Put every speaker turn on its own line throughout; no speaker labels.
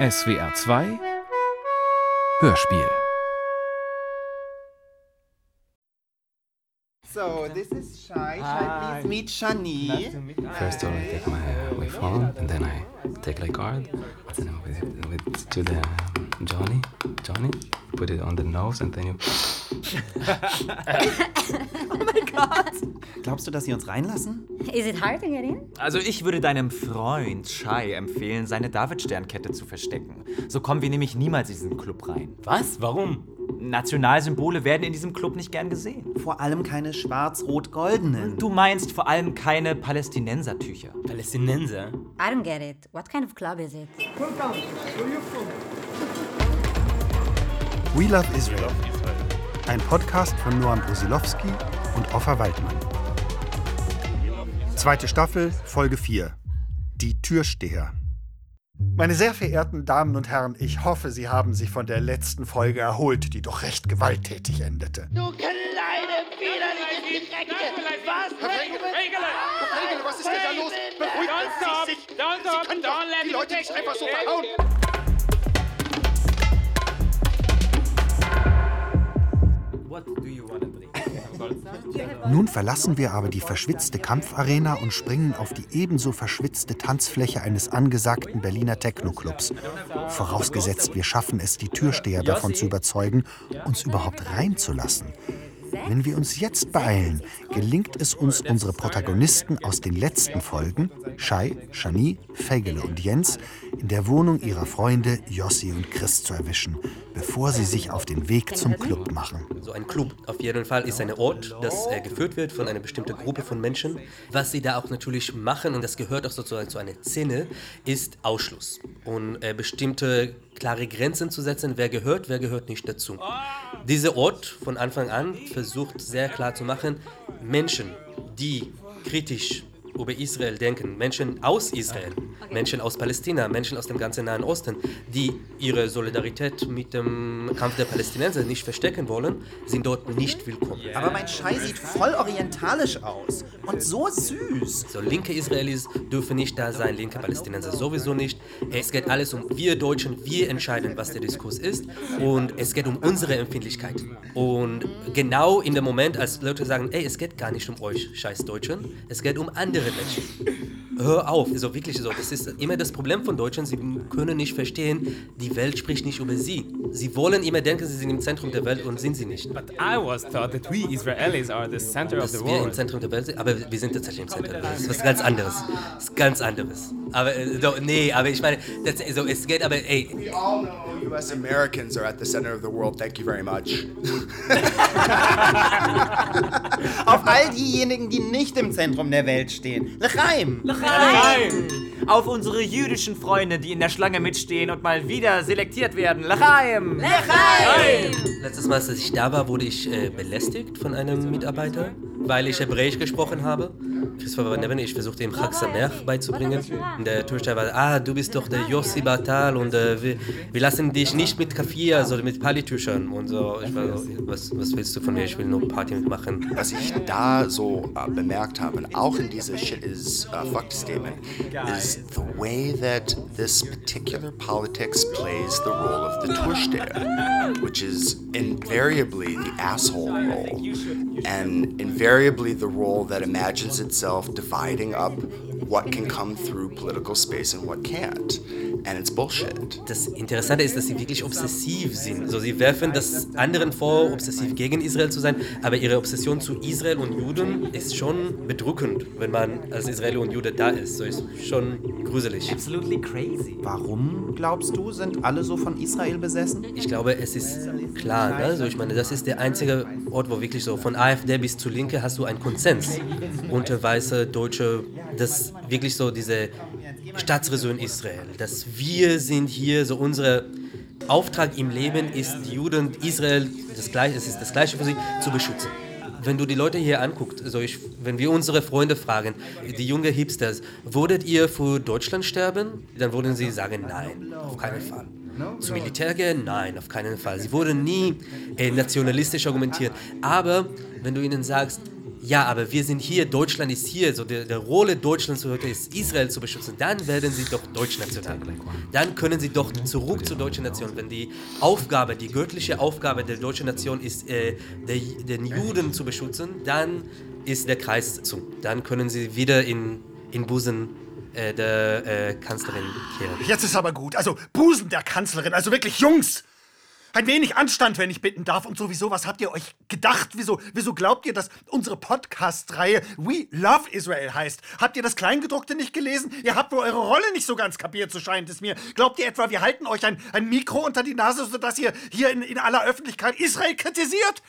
SWR 2 Hörspiel
So, this is Shai. Shai, please meet Shani.
First, I take my uh, my phone, and then I take the card, and then I with it with, to the Johnny, Johnny, put it on the nose, and then you.
Glaubst du, dass sie uns reinlassen?
Is it hard to get in?
Also ich würde deinem Freund Shai empfehlen, seine David-Sternkette zu verstecken. So kommen wir nämlich niemals in diesen Club rein.
Was? Warum?
Nationalsymbole werden in diesem Club nicht gern gesehen.
Vor allem keine schwarz-rot-goldenen.
Du meinst vor allem keine Palästinensertücher.
Palästinenser?
I don't get it. What kind of club is it?
We Love Israel. Ein Podcast von Noam Brusilowski und Offa Waldmann. Zweite Staffel, Folge 4. Die Türsteher. Meine sehr verehrten Damen und Herren, ich hoffe, Sie haben sich von der letzten Folge erholt, die doch recht gewalttätig endete.
Du kleine, widerliche Drecke! Was?
Herr Fregele, Herr Fregele, was ist denn da los? Beruhigen Sie sich! Sie können doch die Leute nicht einfach so verhauen!
Nun verlassen wir aber die verschwitzte Kampfarena und springen auf die ebenso verschwitzte Tanzfläche eines angesagten Berliner Techno-Clubs. Vorausgesetzt, wir schaffen es, die Türsteher davon zu überzeugen, uns überhaupt reinzulassen. Wenn wir uns jetzt beeilen, gelingt es uns, unsere Protagonisten aus den letzten Folgen, Shai, Shani, Fegele und Jens, in der Wohnung ihrer Freunde Jossi und Chris zu erwischen, bevor sie sich auf den Weg zum Club machen.
So ein Club auf jeden Fall ist ein Ort, das äh, geführt wird von einer bestimmten Gruppe von Menschen. Was sie da auch natürlich machen, und das gehört auch sozusagen zu einer Szene, ist Ausschluss. Und äh, bestimmte klare Grenzen zu setzen, wer gehört, wer gehört nicht dazu. Dieser Ort von Anfang an versucht sehr klar zu machen, Menschen, die kritisch über Israel denken, Menschen aus Israel, Menschen aus Palästina, Menschen aus dem ganzen Nahen Osten, die ihre Solidarität mit dem Kampf der Palästinenser nicht verstecken wollen, sind dort nicht willkommen.
Aber mein Shai sieht voll orientalisch aus. Und so süß.
So, linke Israelis dürfen nicht da sein, linke Palästinenser sowieso nicht. Es geht alles um wir Deutschen, wir entscheiden, was der Diskurs ist. Und es geht um unsere Empfindlichkeit. Und genau in dem Moment, als Leute sagen, ey, es geht gar nicht um euch, scheiß Deutschen, es geht um andere Menschen. Hör auf, so wirklich so. Das ist immer das Problem von Deutschen. Sie können nicht verstehen, die Welt spricht nicht über sie. Sie wollen immer denken, sie sind im Zentrum der Welt und sind sie nicht.
But I was taught that we Israelis are the center of the
wir im
world.
Zentrum der Welt sind, aber wir sind tatsächlich im Zentrum der Welt. Das ist was ganz anderes. Das ist ganz anderes. Aber, äh, doch, nee, aber ich meine, das, so, es geht aber, ey,
We all know U.S. Americans are at the center of the world. Thank you very much.
Auf all diejenigen, die nicht im Zentrum der Welt stehen. Lechaim!
Nein! Auf unsere jüdischen Freunde, die in der Schlange mitstehen und mal wieder selektiert werden. Lachaim! Lachaim!
letztes Mal, als ich da war, wurde ich äh, belästigt von einem Mitarbeiter, weil ich Hebräisch gesprochen habe. Christopher Neven, ich versuchte ihm Chag Sameach beizubringen. Und der Türsteher war, ah, du bist doch der Yossi Batal und äh, wir, wir lassen dich nicht mit Kaffee, also mit Palitüchern und so. Ich war so, was, was willst du von mir? Ich will nur Party mitmachen.
Was ich da so äh, bemerkt habe, und auch in dieser Shit is uh, fucked statement, is the way that this particular politics plays the role of the Tursteher, which is invariably the asshole role, and invariably the role that imagines itself dividing up what can come through political space and what can't. And it's bullshit.
Das Interessante ist, dass sie wirklich obsessiv sind. So, sie werfen das anderen vor, obsessiv gegen Israel zu sein, aber ihre Obsession zu Israel und Juden ist schon bedrückend, wenn man als Israeli und Jude da ist. So ist schon gruselig.
Absolutely crazy.
Warum, glaubst du, sind alle so von Israel besessen?
Ich glaube, es ist klar, ne? so, ich meine, das ist der einzige Ort, wo wirklich so von AfD bis zu Linke hast du einen Konsens unter weiße Deutsche, das wirklich so diese Staatsräson Israel, dass wir sind hier, so unsere Auftrag im Leben ist, die Juden, Israel, das gleiche, es ist das gleiche für sie, zu beschützen. Wenn du die Leute hier anguckst, also ich, wenn wir unsere Freunde fragen, die jungen Hipsters, würdet ihr für Deutschland sterben? Dann würden sie sagen, nein, auf keinen Fall. Zum Militär gehen? Nein, auf keinen Fall. Sie wurden nie äh, nationalistisch argumentiert. Aber wenn du ihnen sagst, ja, aber wir sind hier, Deutschland ist hier, so der, der Rolle Deutschlands heute ist, Israel zu beschützen, dann werden sie doch deutschnational. Dann können sie doch zurück zur deutschen Nation. Wenn die Aufgabe, die göttliche Aufgabe der deutschen Nation ist, äh, der, den Juden zu beschützen, dann ist der Kreis zu. Dann können sie wieder in, in Busen äh, der äh, Kanzlerin kehren.
Jetzt ist aber gut. Also Busen der Kanzlerin, also wirklich Jungs. Ein wenig Anstand, wenn ich bitten darf. Und sowieso, was habt ihr euch gedacht? Wieso, wieso glaubt ihr, dass unsere Podcast-Reihe We Love Israel heißt? Habt ihr das Kleingedruckte nicht gelesen? Ihr habt wohl eure Rolle nicht so ganz kapiert, so scheint es mir. Glaubt ihr etwa, wir halten euch ein, ein Mikro unter die Nase, sodass ihr hier in, in aller Öffentlichkeit Israel kritisiert?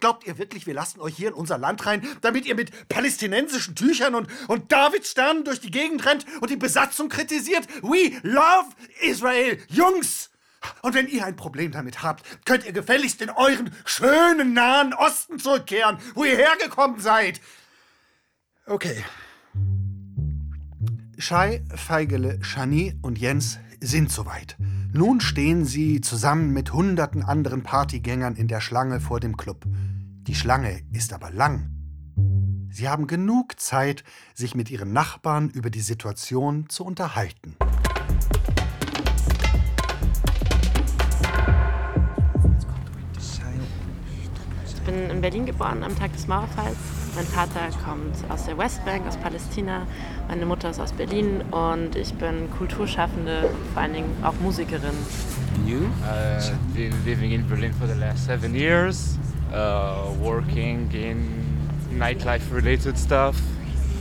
Glaubt ihr wirklich, wir lassen euch hier in unser Land rein, damit ihr mit palästinensischen Tüchern und, und Davidsternen durch die Gegend rennt und die Besatzung kritisiert? We love Israel! Jungs! Und wenn ihr ein Problem damit habt, könnt ihr gefälligst in euren schönen nahen Osten zurückkehren, wo ihr hergekommen seid. Okay. Shai, Feigele, Shani und Jens sind soweit. Nun stehen sie zusammen mit hunderten anderen Partygängern in der Schlange vor dem Club. Die Schlange ist aber lang. Sie haben genug Zeit, sich mit ihren Nachbarn über die Situation zu unterhalten.
Bin in Berlin geboren am Tag des Mauerfalls. Mein Vater kommt aus der Westbank, aus Palästina. Meine Mutter ist aus Berlin und ich bin Kulturschaffende, vor allen Dingen auch Musikerin.
You? Uh, been living in Berlin for the last seven years, uh, working in nightlife related stuff.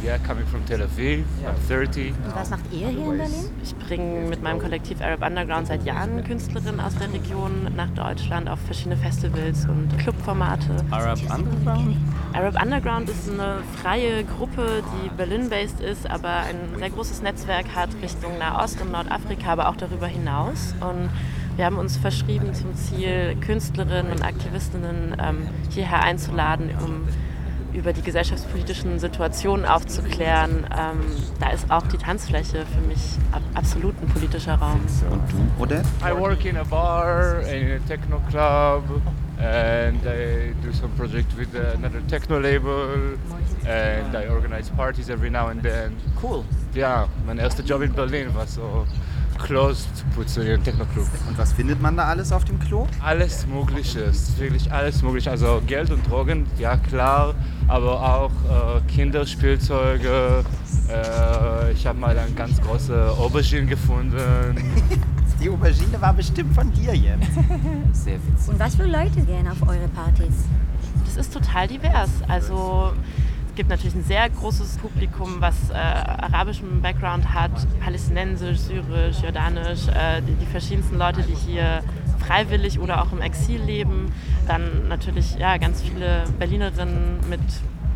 Yeah, coming from Tel Aviv. I'm 30.
Und was macht ihr hier in Berlin?
Ich bringe mit meinem Kollektiv Arab Underground seit Jahren Künstlerinnen aus der Region nach Deutschland auf verschiedene Festivals und Clubformate.
Arab Underground?
Arab Underground ist eine freie Gruppe, die Berlin-based ist, aber ein sehr großes Netzwerk hat Richtung Nahost und Nordafrika, aber auch darüber hinaus. Und wir haben uns verschrieben zum Ziel, Künstlerinnen und Aktivistinnen ähm, hierher einzuladen, um über die gesellschaftspolitischen Situationen aufzuklären. Ähm, da ist auch die Tanzfläche für mich ab absolut ein politischer Raum.
Und du, oder? I work in a bar, in a techno club, and I do some project with another techno label, and I organize parties every now and then.
Cool.
Ja, mein erster Job in Berlin war so Closed Putze in Techno-Club.
Und was findet man da alles auf dem Klo?
Alles Mögliche, wirklich alles Mögliche. Also Geld und Drogen, ja klar, aber auch äh, Kinderspielzeuge. Äh, ich habe mal eine ganz große Aubergine gefunden.
Die Aubergine war bestimmt von dir, Jens.
Sehr witzig.
Und was für Leute gehen auf eure Partys?
Das ist total divers. Also gibt natürlich ein sehr großes Publikum, was äh, arabischen Background hat, palästinensisch, syrisch, jordanisch, äh, die, die verschiedensten Leute, die hier freiwillig oder auch im Exil leben. Dann natürlich ja, ganz viele Berlinerinnen mit,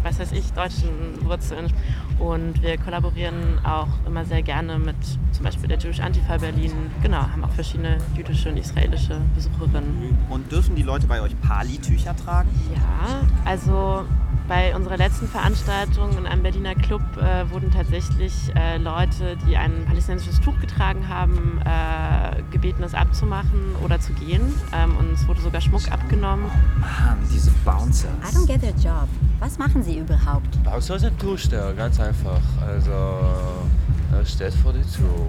was weiß ich, deutschen Wurzeln. Und wir kollaborieren auch immer sehr gerne mit zum Beispiel der Jewish Antifa Berlin. Genau, haben auch verschiedene jüdische und israelische Besucherinnen.
Und dürfen die Leute bei euch Pali-Tücher tragen?
Ja, also bei unserer letzten Veranstaltung in einem Berliner Club äh, wurden tatsächlich äh, Leute, die ein palästinensisches Tuch getragen haben, äh, gebeten, es abzumachen oder zu gehen. Ähm, und es wurde sogar Schmuck abgenommen.
Mann, diese Bouncer.
I don't get their job. Was machen sie überhaupt?
Bouncer ist ein Tuchsteher, ganz einfach. Also, er steht vor die Tür.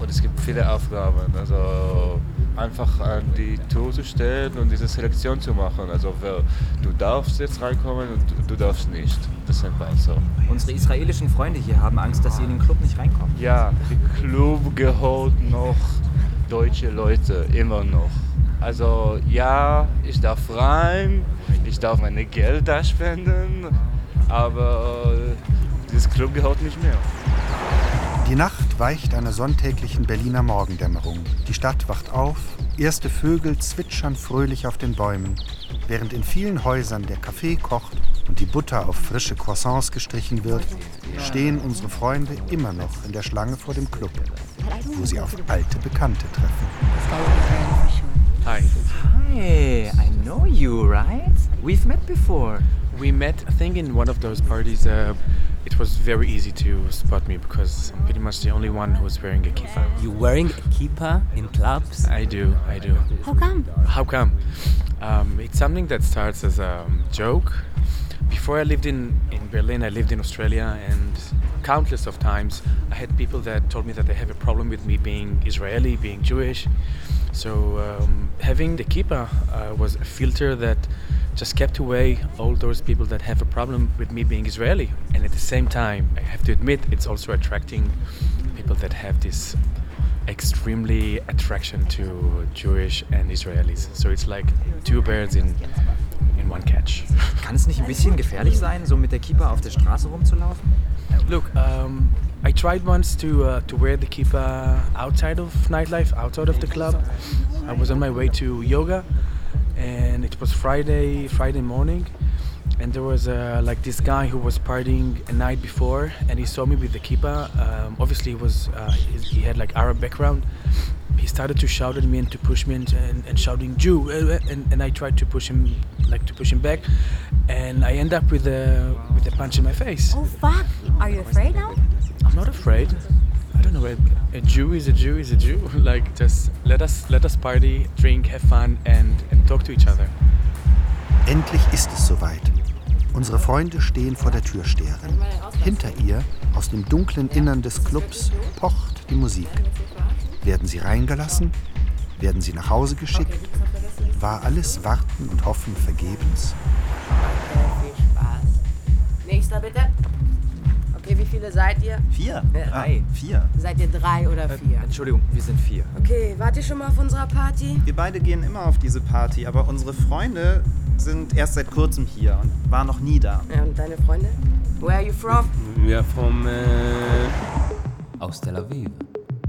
Und es gibt viele Aufgaben. Also, einfach an die Tür zu stellen und diese Selektion zu machen. Also, wer, du darfst jetzt reinkommen und du, du darfst nicht. Das sind Bouncer.
Unsere israelischen Freunde hier haben Angst, dass sie in den Club nicht reinkommen.
Ja, der Club gehört noch deutsche Leute, immer noch. Also ja, ich darf rein, ich darf meine Geld da spenden, aber dieses Club gehört nicht mehr.
Die Nacht weicht einer sonntäglichen Berliner Morgendämmerung. Die Stadt wacht auf, erste Vögel zwitschern fröhlich auf den Bäumen, während in vielen Häusern der Kaffee kocht und die Butter auf frische Croissants gestrichen wird, stehen unsere Freunde immer noch in der Schlange vor dem Club, wo sie auf alte Bekannte treffen.
Hi. Hi, I know you, right? We've met before.
We met, I think, in one of those parties. Uh, it was very easy to spot me because I'm pretty much the only one who was wearing a kippah.
You wearing a kippah in clubs?
I do, I do.
How come?
How come? Um, it's something that starts as a joke, before I lived in, in Berlin, I lived in Australia, and countless of times I had people that told me that they have a problem with me being Israeli, being Jewish. So um, having the kippah uh, was a filter that just kept away all those people that have a problem with me being Israeli. And at the same time, I have to admit, it's also attracting people that have this extremely attraction to Jewish and Israelis. So it's like two birds in, in one catch.
Kann es nicht ein bisschen gefährlich sein, so mit der Kippa auf der Straße rumzulaufen?
Look, um, I tried once to uh, to wear the kippah outside of nightlife, outside of the club. I was on my way to yoga, and it was Friday Friday morning, and there was uh, like this guy who was partying a night before, and he saw me with the kippah. Um, obviously, he was uh, he, he had like Arab background. He started to shout at me and to push me and, and, and shouting Jew, uh, and, and I tried to push him like to push him back, and I end up with a with a punch in my face.
Oh fuck! Are you afraid now?
I'm not afraid. Know. A, a Jew is a Jew is a Jew. like just let us let us party, drink, have fun, and and talk to each other.
Endlich ist es soweit. Unsere Freunde stehen vor der Türsteherin. Hinter ihr, aus dem dunklen Innern des Clubs, pocht die Musik. Werden sie reingelassen? Werden sie nach Hause geschickt? War alles Warten und Hoffen vergebens?
Viel Spaß. Nächster bitte. Okay, wie viele seid ihr?
Vier?
Äh,
Drei.
Vier.
Seid ihr drei oder vier?
Entschuldigung, wir sind vier.
Okay, wart ihr schon mal auf unserer Party?
Wir beide gehen immer auf diese Party, aber unsere Freunde sind erst seit kurzem hier und waren noch nie da.
Ja, und deine Freunde? Where are you from?
We are from äh, aus Tel Aviv.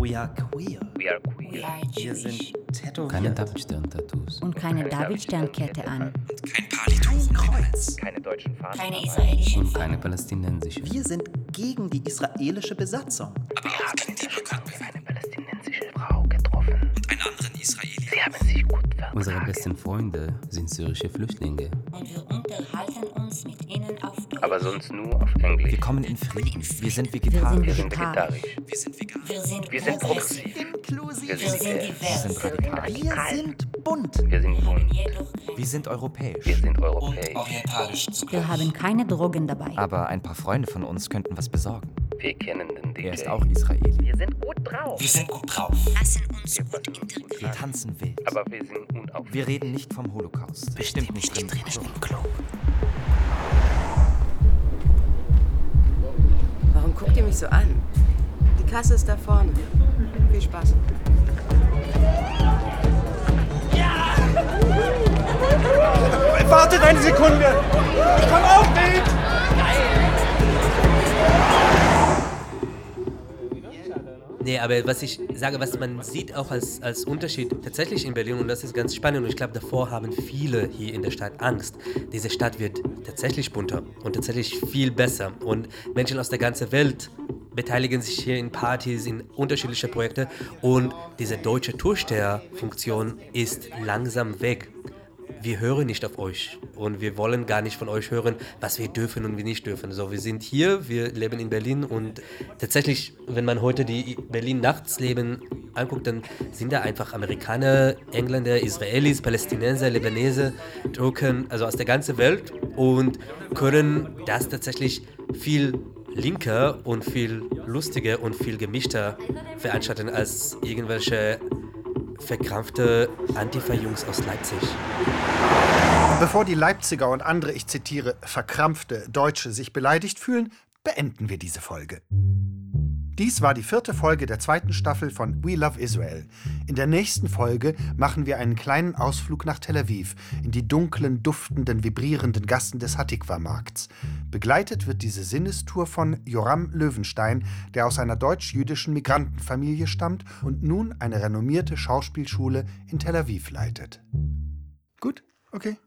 We are queer.
We are queer.
Wir sind tätowiert.
Keine Davidstern-Tattoos.
Und keine Davidsternkette an.
Kein Palituch. Kreuz.
Keine deutschen Fahnen.
Keine israelische
Und keine palästinensische.
Wir sind gegen die israelische Besatzung.
Aber wir haben in Dschibouti eine palästinensische Frau getroffen. Und einen anderen Israeli. Sie haben sich gut verstanden. Unsere besten Freunde sind syrische Flüchtlinge.
Und wir unterhalten uns mit ihnen auf.
Aber sonst nur auf Englisch.
Wir kommen in Frieden. Wir sind
Wir
vegetarisch.
sind vegetarisch.
Wir sind vegan.
Wir sind
Wir sind
progressiv.
Inklusiv.
Wir
Wir sind,
äh,
divers.
Wir sind radikal.
Wir sind bunt.
wir sind bunt.
Wir sind europäisch.
Wir sind europäisch.
orientalisch.
Wir haben keine Drogen dabei.
Aber ein paar Freunde von uns könnten was besorgen.
Wir kennen den DJ.
Er ist auch Israeli.
Wir sind gut drauf.
Wir sind gut drauf.
Lassen uns gut integrieren.
Wir tanzen wild.
Aber wir sind unauf.
Wir reden nicht vom Holocaust. Bestimmt nicht drin.
im Club.
Warum guckt ihr mich so an? Die Kasse ist da vorne. Viel Spaß.
Wartet eine Sekunde! Ich komm auch mit!
Nee, aber was ich sage, was man sieht auch als, als Unterschied tatsächlich in Berlin, und das ist ganz spannend, und ich glaube, davor haben viele hier in der Stadt Angst. Diese Stadt wird tatsächlich bunter und tatsächlich viel besser. Und Menschen aus der ganzen Welt beteiligen sich hier in Partys, in unterschiedliche Projekte. Und diese deutsche Toursteher-Funktion ist langsam weg. Wir hören nicht auf euch und wir wollen gar nicht von euch hören, was wir dürfen und wir nicht dürfen. So, wir sind hier, wir leben in Berlin und tatsächlich, wenn man heute die Berlin-Nachtsleben anguckt, dann sind da einfach Amerikaner, Engländer, Israelis, Palästinenser, Libanese, Türken, also aus der ganzen Welt und können das tatsächlich viel linker und viel lustiger und viel gemischter veranstalten als irgendwelche verkrampfte Antifa-Jungs aus Leipzig.
Bevor die Leipziger und andere, ich zitiere, verkrampfte Deutsche sich beleidigt fühlen, beenden wir diese Folge. Dies war die vierte Folge der zweiten Staffel von We Love Israel. In der nächsten Folge machen wir einen kleinen Ausflug nach Tel Aviv, in die dunklen, duftenden, vibrierenden Gassen des Hatikwa-Markts. Begleitet wird diese Sinnestour von Joram Löwenstein, der aus einer deutsch-jüdischen Migrantenfamilie stammt und nun eine renommierte Schauspielschule in Tel Aviv leitet. Gut, okay.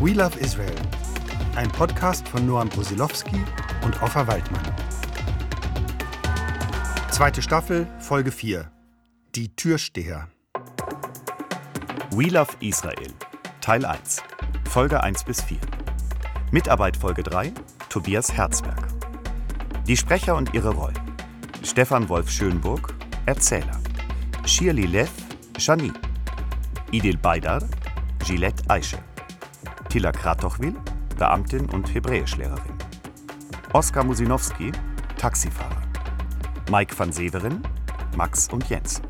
We Love Israel. Ein Podcast von Noam Brusilowski und Offa Waldmann. Zweite Staffel, Folge 4. Die Türsteher.
We Love Israel, Teil 1, Folge 1 bis 4. Mitarbeit Folge 3, Tobias Herzberg. Die Sprecher und ihre Rollen. Stefan Wolf Schönburg, Erzähler. Shirley Lev, Janine. Idil Baydar, Gillette Aische. Tilla Kratochwil, Beamtin und Hebräischlehrerin. Oskar Musinowski, Taxifahrer. Mike van Severen, Max und Jens.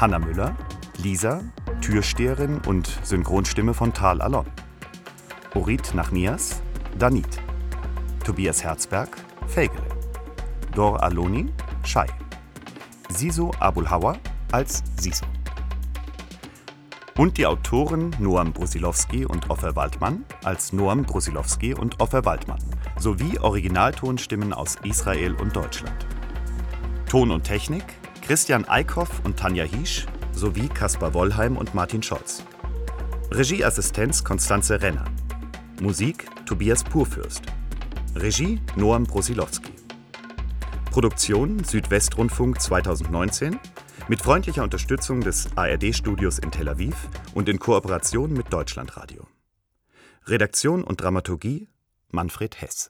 Hanna Müller, Lisa, Türsteherin und Synchronstimme von Tal Alon. Orit Nachmias, Danit. Tobias Herzberg, Fegele. Dor Aloni, Shai. Siso Abulhawa als Siso. Und die Autoren Noam Brusilowski und Offer Waldmann als Noam Brusilowski und Offer Waldmann sowie Originaltonstimmen aus Israel und Deutschland. Ton und Technik Christian Eickhoff und Tanja Hiesch sowie Kaspar Wollheim und Martin Scholz. Regieassistenz Konstanze Renner. Musik Tobias Purfürst. Regie Noam Brusilowski. Produktion Südwestrundfunk 2019 mit freundlicher Unterstützung des ARD-Studios in Tel Aviv und in Kooperation mit Deutschlandradio. Redaktion und Dramaturgie Manfred Hess